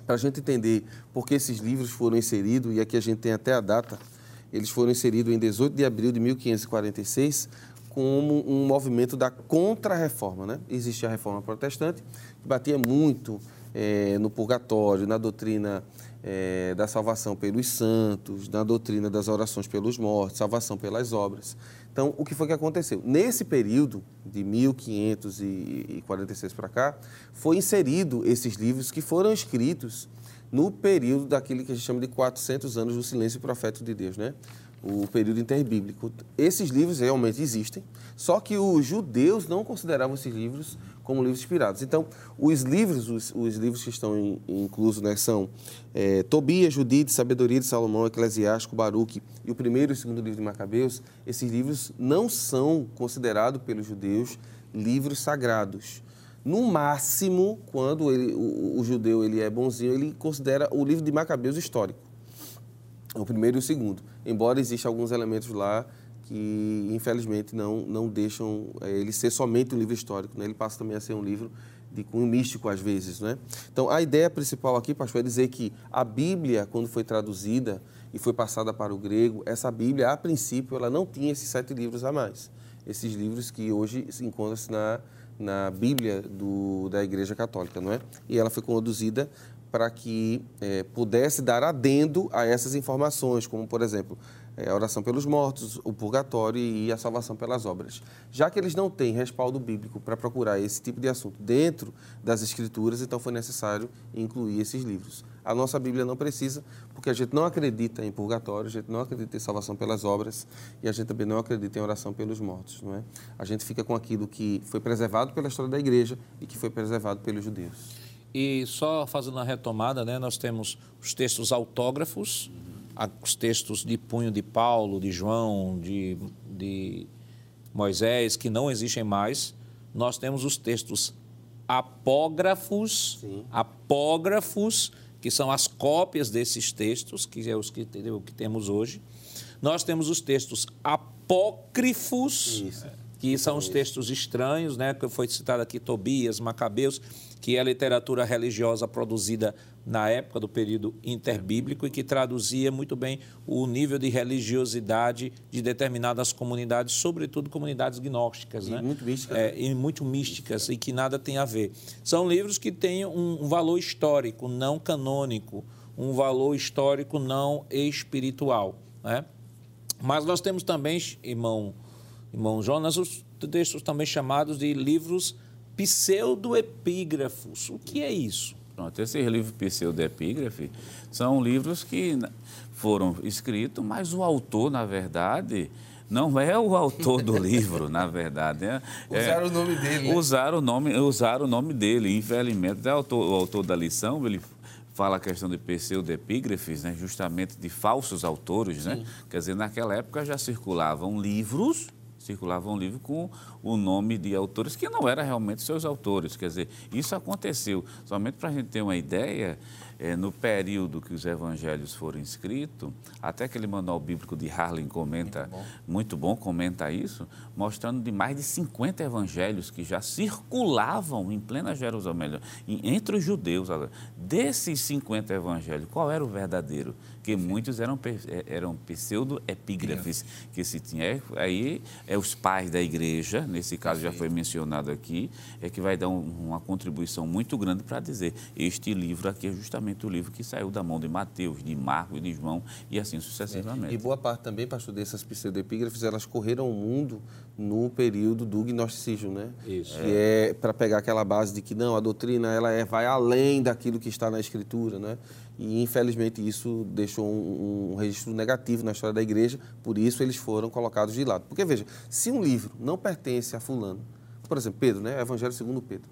Para a gente entender por que esses livros foram inseridos, e aqui a gente tem até a data, eles foram inseridos em 18 de abril de 1546 como um movimento da contra-reforma. Né? Existia a reforma protestante, que batia muito é, no purgatório, na doutrina é, da salvação pelos santos, na doutrina das orações pelos mortos, salvação pelas obras. Então, o que foi que aconteceu? Nesse período, de 1546 para cá, foi inserido esses livros que foram escritos no período daquilo que a gente chama de 400 anos do silêncio profético de Deus, né? o período interbíblico. Esses livros realmente existem, só que os judeus não consideravam esses livros como livros inspirados. Então, os livros, os, os livros que estão in, inclusos né, são é, Tobias, Judite, Sabedoria de Salomão, Eclesiástico, Baruque e o primeiro e o segundo livro de Macabeus. Esses livros não são considerados pelos judeus livros sagrados. No máximo, quando ele, o, o, judeu ele é bonzinho, ele considera o livro de Macabeus histórico. O primeiro e o segundo. Embora existam alguns elementos lá que, infelizmente, não, não deixam é, ele ser somente um livro histórico. Né? Ele passa também a ser um livro de cunho místico às vezes, né? Então, a ideia principal aqui, pastor, é dizer que a Bíblia, quando foi traduzida e foi passada para o grego, essa Bíblia, a princípio, ela não tinha esses sete livros a mais. Esses livros que hoje se encontram-se na, na Bíblia do, da Igreja Católica, não é? E ela foi conduzida para que é, pudesse dar adendo a essas informações, como, por exemplo, é, a oração pelos mortos, o purgatório e a salvação pelas obras. Já que eles não têm respaldo bíblico para procurar esse tipo de assunto dentro das Escrituras, então foi necessário incluir esses livros. A nossa Bíblia não precisa, porque a gente não acredita em purgatório, a gente não acredita em salvação pelas obras e a gente também não acredita em oração pelos mortos, não é? A gente fica com aquilo que foi preservado pela história da igreja e que foi preservado pelos judeus. E só fazendo uma retomada, né, nós temos os textos autógrafos, os textos de punho de Paulo, de João, de, de Moisés, que não existem mais. Nós temos os textos apógrafos, Sim. apógrafos, que são as cópias desses textos, que é os que, que temos hoje. Nós temos os textos apócrifos, Isso. Que são os textos estranhos, né, que foi citado aqui Tobias, Macabeus, que é a literatura religiosa produzida na época do período interbíblico e que traduzia muito bem o nível de religiosidade de determinadas comunidades, sobretudo comunidades gnósticas, e né? Muito místicas. É, e muito místicas e que nada tem a ver. São livros que têm um valor histórico, não canônico, um valor histórico não espiritual, né? Mas nós temos também, irmão, irmão Jonas, os textos também chamados de livros pseudoepígrafos. O que é isso? Pronto, esses livros pseudoepígrafos são livros que foram escritos, mas o autor, na verdade, não é o autor do livro, na verdade. É, usaram é, o nome dele. Né? Usaram, o nome, usaram o nome dele. Infelizmente, o autor, o autor da lição, ele fala a questão de pseudepígrafes, né, justamente de falsos autores. Né? Quer dizer, naquela época já circulavam livros circulava um livro com o nome de autores que não eram realmente seus autores. Quer dizer, isso aconteceu. Somente para a gente ter uma ideia, é, no período que os evangelhos foram escritos, até aquele manual bíblico de Harlan comenta, muito bom. muito bom, comenta isso, mostrando de mais de 50 evangelhos que já circulavam em plena Jerusalém, entre os judeus. Desses 50 evangelhos, qual era o verdadeiro? Que muitos eram, é, eram pseudo-epígrafes que se tinha. Aí é os pais da igreja, nesse caso já foi mencionado aqui, é que vai dar um, uma contribuição muito grande para dizer este livro aqui é justamente o livro que saiu da mão de Mateus, de Marcos, de João e assim sucessivamente. É. E boa parte também, pastor, dessas pseudoepígrafes, elas correram o mundo no período do gnosticismo, né? Isso. Que é, é para pegar aquela base de que não, a doutrina ela é, vai além daquilo que está na escritura, né? E infelizmente isso deixou um, um registro negativo na história da igreja, por isso eles foram colocados de lado. Porque veja, se um livro não pertence a fulano, por exemplo, Pedro, né? Evangelho segundo Pedro.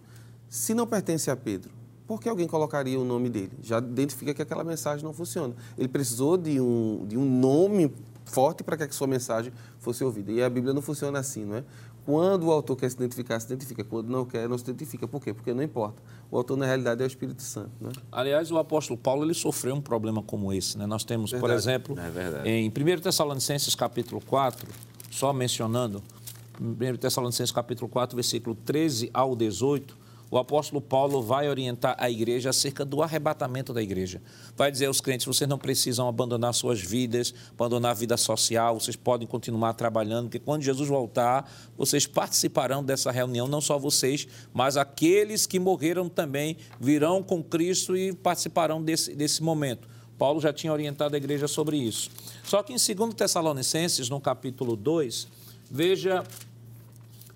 Se não pertence a Pedro, por que alguém colocaria o nome dele? Já identifica que aquela mensagem não funciona. Ele precisou de um, de um nome forte para que a sua mensagem fosse ouvida. E a Bíblia não funciona assim, não é? Quando o autor quer se identificar, se identifica. Quando não quer, não se identifica. Por quê? Porque não importa. O autor, na realidade, é o Espírito Santo. Né? Aliás, o apóstolo Paulo ele sofreu um problema como esse. Né? Nós temos, verdade. por exemplo, é em 1 Tessalonicenses capítulo 4, só mencionando, 1 Tessalonicenses capítulo 4, versículo 13 ao 18, o apóstolo Paulo vai orientar a igreja acerca do arrebatamento da igreja. Vai dizer aos crentes: vocês não precisam abandonar suas vidas, abandonar a vida social, vocês podem continuar trabalhando, porque quando Jesus voltar, vocês participarão dessa reunião, não só vocês, mas aqueles que morreram também virão com Cristo e participarão desse, desse momento. Paulo já tinha orientado a igreja sobre isso. Só que em 2 Tessalonicenses, no capítulo 2, veja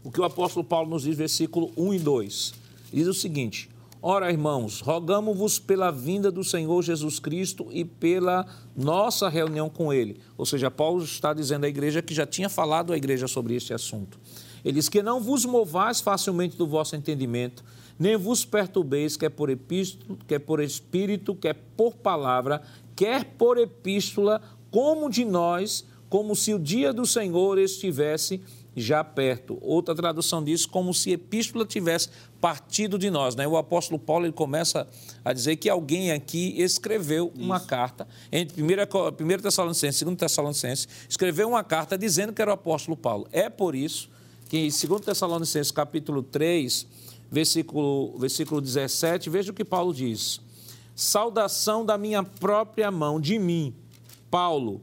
o que o apóstolo Paulo nos diz, versículo 1 e 2. Diz o seguinte: Ora, irmãos, rogamos-vos pela vinda do Senhor Jesus Cristo e pela nossa reunião com Ele. Ou seja, Paulo está dizendo à igreja que já tinha falado à igreja sobre este assunto. Ele diz que não vos movais facilmente do vosso entendimento, nem vos perturbeis, quer por epístola, quer por espírito, quer por palavra, quer por epístola, como de nós, como se o dia do Senhor estivesse já perto. Outra tradução diz como se epístola tivesse partido de nós. Né? O apóstolo Paulo ele começa a dizer que alguém aqui escreveu Isso. uma carta, entre 1 Tessalonicenses e 2 Tessalonicenses, escreveu uma carta dizendo que era o apóstolo Paulo. É por isso que em 2 Tessalonicenses capítulo 3, versículo, versículo 17, veja o que Paulo diz. Saudação da minha própria mão, de mim, Paulo,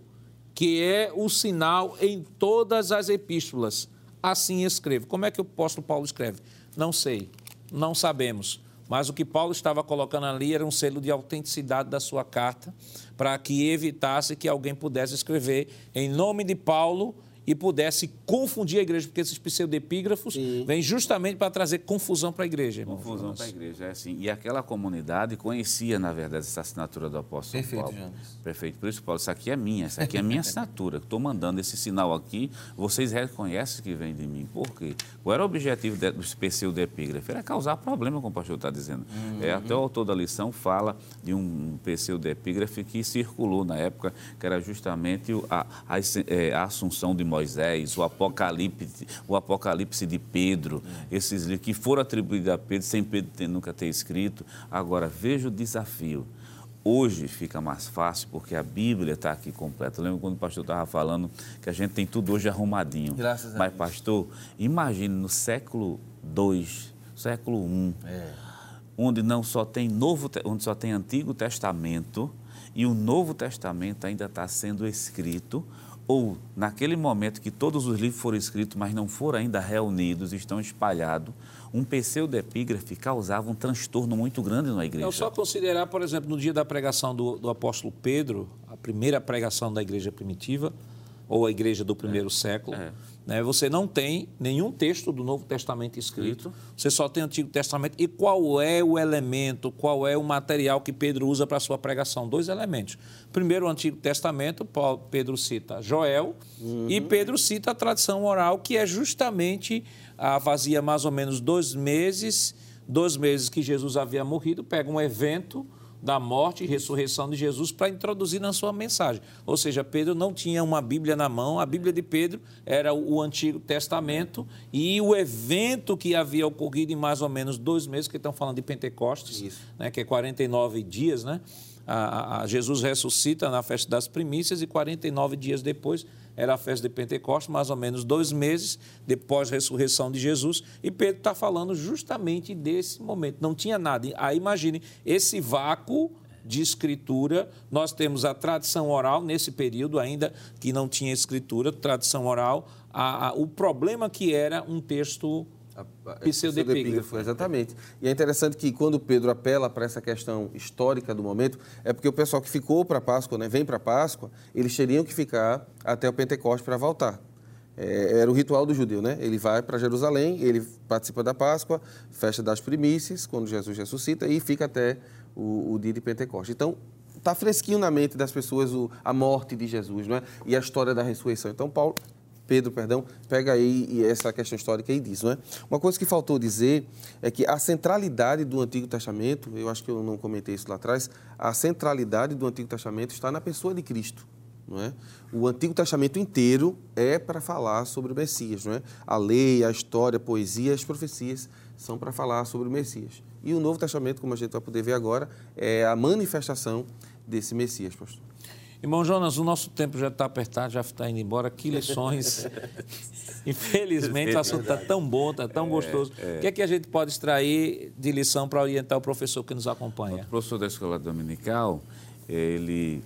que é o sinal em todas as epístolas. Assim escrevo. Como é que o apóstolo Paulo escreve? Não sei, não sabemos. Mas o que Paulo estava colocando ali era um selo de autenticidade da sua carta, para que evitasse que alguém pudesse escrever em nome de Paulo e pudesse confundir a igreja, porque esses pseudepígrafos vêm justamente para trazer confusão para a igreja. Irmão, confusão para a igreja, é assim. E aquela comunidade conhecia, na verdade, essa assinatura do apóstolo Perfeito, Paulo. Jonas. Perfeito. Por isso, Paulo, isso aqui é minha, isso aqui é minha assinatura. Estou mandando esse sinal aqui, vocês reconhecem que vem de mim. Por quê? Qual era o objetivo do pseudepígrafo? Era causar problema, como o pastor está dizendo. Uhum. É, até o autor da lição fala de um pseudepígrafe que circulou na época, que era justamente a, a, é, a assunção de Moisés, o Apocalipse, o Apocalipse de Pedro, esses livros que foram atribuídos a Pedro sem Pedro ter, nunca ter escrito. Agora, veja o desafio. Hoje fica mais fácil porque a Bíblia está aqui completa. Eu lembro quando o pastor estava falando que a gente tem tudo hoje arrumadinho. Graças a Mas, Deus. pastor, imagine no século II, século I, É. onde não só tem novo, onde só tem Antigo Testamento e o Novo Testamento ainda está sendo escrito, ou naquele momento que todos os livros foram escritos, mas não foram ainda reunidos, estão espalhados, um pseudepígrafe causava um transtorno muito grande na igreja. Então, só considerar, por exemplo, no dia da pregação do, do apóstolo Pedro, a primeira pregação da igreja primitiva, ou a igreja do primeiro século, É. né, você não tem nenhum texto do Novo Testamento escrito, você só tem o Antigo Testamento. E qual é o elemento, qual é o material que Pedro usa para a sua pregação? Dois elementos. Primeiro, o Antigo Testamento, Pedro cita Joel, e Pedro cita a tradição oral, que é justamente, ah, fazia mais ou menos dois meses, dois meses que Jesus havia morrido, pega um evento da morte e ressurreição de Jesus para introduzir na sua mensagem. Ou seja, Pedro não tinha uma Bíblia na mão, a Bíblia de Pedro era o Antigo Testamento e o evento que havia ocorrido em mais ou menos dois meses, que estão falando de Pentecostes, né, que é 49 dias, né? A, a- a Jesus ressuscita na festa das primícias e 49 dias depois era a festa de Pentecostes, mais ou menos dois meses depois da ressurreição de Jesus. E Pedro está falando justamente desse momento. Não tinha nada. Aí imagine esse vácuo de escritura. Nós temos a tradição oral nesse período ainda que não tinha escritura, tradição oral. A- a- o problema que era um texto A- a- Pseudepígrafo. Exatamente. E é interessante que quando Pedro apela para essa questão histórica do momento, é porque o pessoal que ficou para a Páscoa, né, vem para a Páscoa, eles teriam que ficar até o Pentecostes para voltar. É, era o ritual do judeu, né? Ele vai para Jerusalém, ele participa da Páscoa, festa das primícias, quando Jesus ressuscita, e fica até o, o dia de Pentecostes. Então, está fresquinho na mente das pessoas o- a morte de Jesus, não é? E a história da ressurreição. Então, Paulo, Pedro, perdão, pega aí essa questão histórica e diz, não é? Uma coisa que faltou dizer é que a centralidade do Antigo Testamento, eu acho que eu não comentei isso lá atrás, a centralidade do Antigo Testamento está na pessoa de Cristo. Não é? O Antigo Testamento inteiro é para falar sobre o Messias. Não é? A lei, a história, a poesia, as profecias são para falar sobre o Messias. E o Novo Testamento, como a gente vai poder ver agora, é a manifestação desse Messias, pastor. Irmão Jonas, o nosso tempo já está apertado, já está indo embora. Que lições. Infelizmente, o assunto está tão bom, está tão gostoso. O que é que a gente pode extrair de lição para orientar o professor que nos acompanha? O professor da escola dominical, ele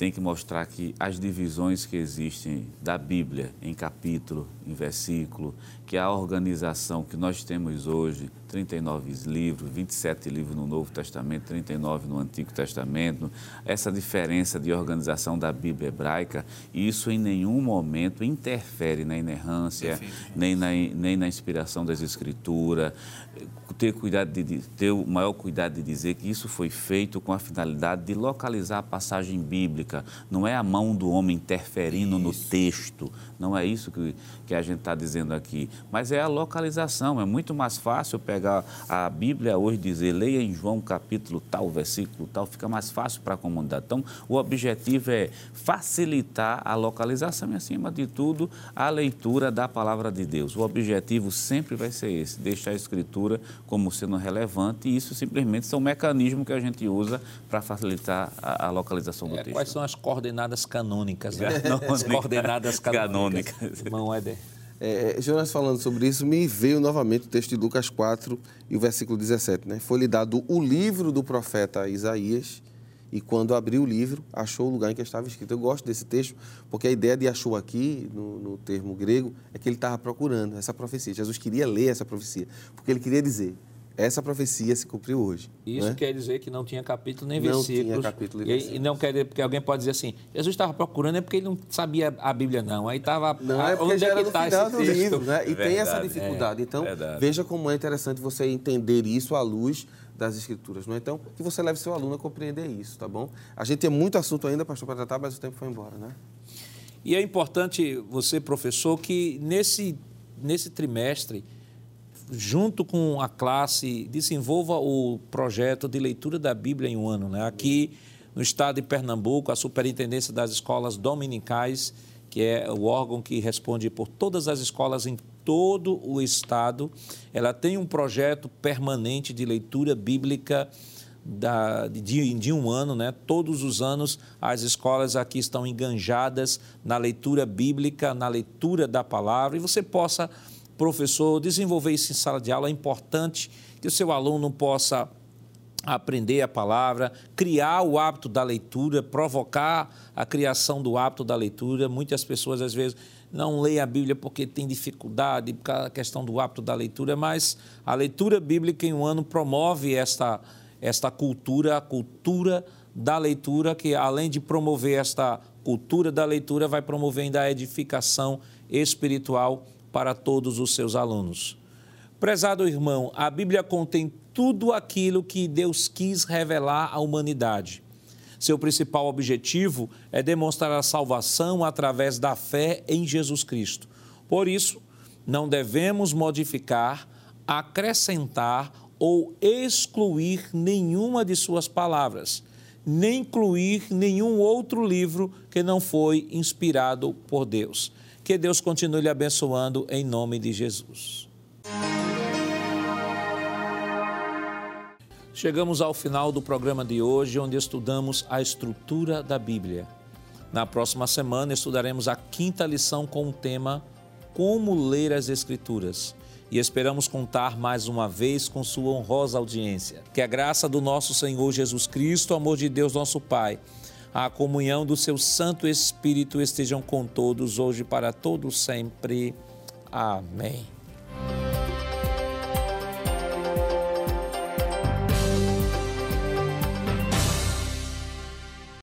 tem que mostrar que as divisões que existem da Bíblia em capítulo, em versículo, que a organização que nós temos hoje, 39 livros, 27 livros no Novo Testamento, 39 no Antigo Testamento, essa diferença de organização da Bíblia hebraica, isso em nenhum momento interfere na inerrância, nem na, nem na inspiração das Escrituras. Ter, cuidado de, ter o maior cuidado de dizer que isso foi feito com a finalidade de localizar a passagem bíblica. Não é a mão do homem interferindo no texto. Não é isso que, que a gente está dizendo aqui. Mas é a localização. É muito mais fácil pegar a Bíblia hoje e dizer, leia em João capítulo tal, versículo tal, fica mais fácil para a comunidade. Então, o objetivo é facilitar a localização e, acima de tudo, a leitura da palavra de Deus. O objetivo sempre vai ser esse, deixar a Escritura como sendo relevante e isso simplesmente são um mecanismo que a gente usa para facilitar a, a localização do É, texto. quais são as coordenadas canônicas? Né? As coordenadas canônicas. Canônicas. Irmão Éder. É, é, Jonas falando sobre isso, me veio novamente o texto de Lucas 4 e o versículo 17. Né? Foi-lhe dado o livro do profeta Isaías, e quando abriu o livro, achou o lugar em que estava escrito. Eu gosto desse texto, porque a ideia de achou aqui, no, no termo grego, é que ele estava procurando essa profecia. Jesus queria ler essa profecia, porque ele queria dizer: essa profecia se cumpriu hoje. Isso né? quer dizer que não tinha capítulo nem não versículos. Tinha capítulo e, e, não quer dizer, porque alguém pode dizer assim, Jesus estava procurando é porque ele não sabia a Bíblia não. Aí estava Não, é porque onde já é era que no está final esse do texto? livro, né? E É tem essa verdade, dificuldade. é, então, verdade. veja como é interessante você entender isso à luz das escrituras, não é? Então, que você leve seu aluno a compreender isso, tá bom? A gente tem muito assunto ainda, pastor, para tratar, mas o tempo foi embora, né? E é importante você, professor, que nesse, nesse trimestre, junto com a classe, desenvolva o projeto de leitura da Bíblia em um ano. Né? Aqui no estado de Pernambuco, a Superintendência das Escolas Dominicais, que é o órgão que responde por todas as escolas em todo o estado, ela tem um projeto permanente de leitura bíblica da, de, de, um ano, né? todos os anos as escolas aqui estão enganjadas na leitura bíblica, na leitura da palavra, e você possa, professor, desenvolver isso em sala de aula. É importante que o seu aluno possa aprender a palavra, criar o hábito da leitura, provocar a criação do hábito da leitura. Muitas pessoas, às vezes, não leem a Bíblia porque tem dificuldade, por causa da questão do hábito da leitura, mas a leitura bíblica em um ano promove esta esta cultura, a cultura da leitura, que além de promover esta cultura da leitura, vai promover ainda a edificação espiritual para todos os seus alunos. Prezado irmão, a Bíblia contém tudo aquilo que Deus quis revelar à humanidade. Seu principal objetivo é demonstrar a salvação através da fé em Jesus Cristo. Por isso, não devemos modificar, acrescentar ou excluir nenhuma de suas palavras, nem incluir nenhum outro livro que não foi inspirado por Deus. Que Deus continue lhe abençoando em nome de Jesus. Chegamos ao final do programa de hoje, onde estudamos a estrutura da Bíblia. Na próxima semana estudaremos a quinta lição com o tema Como ler as Escrituras e esperamos contar mais uma vez com sua honrosa audiência. Que a graça do nosso Senhor Jesus Cristo, o amor de Deus nosso Pai, a comunhão do seu Santo Espírito estejam com todos hoje para todos sempre. Amém.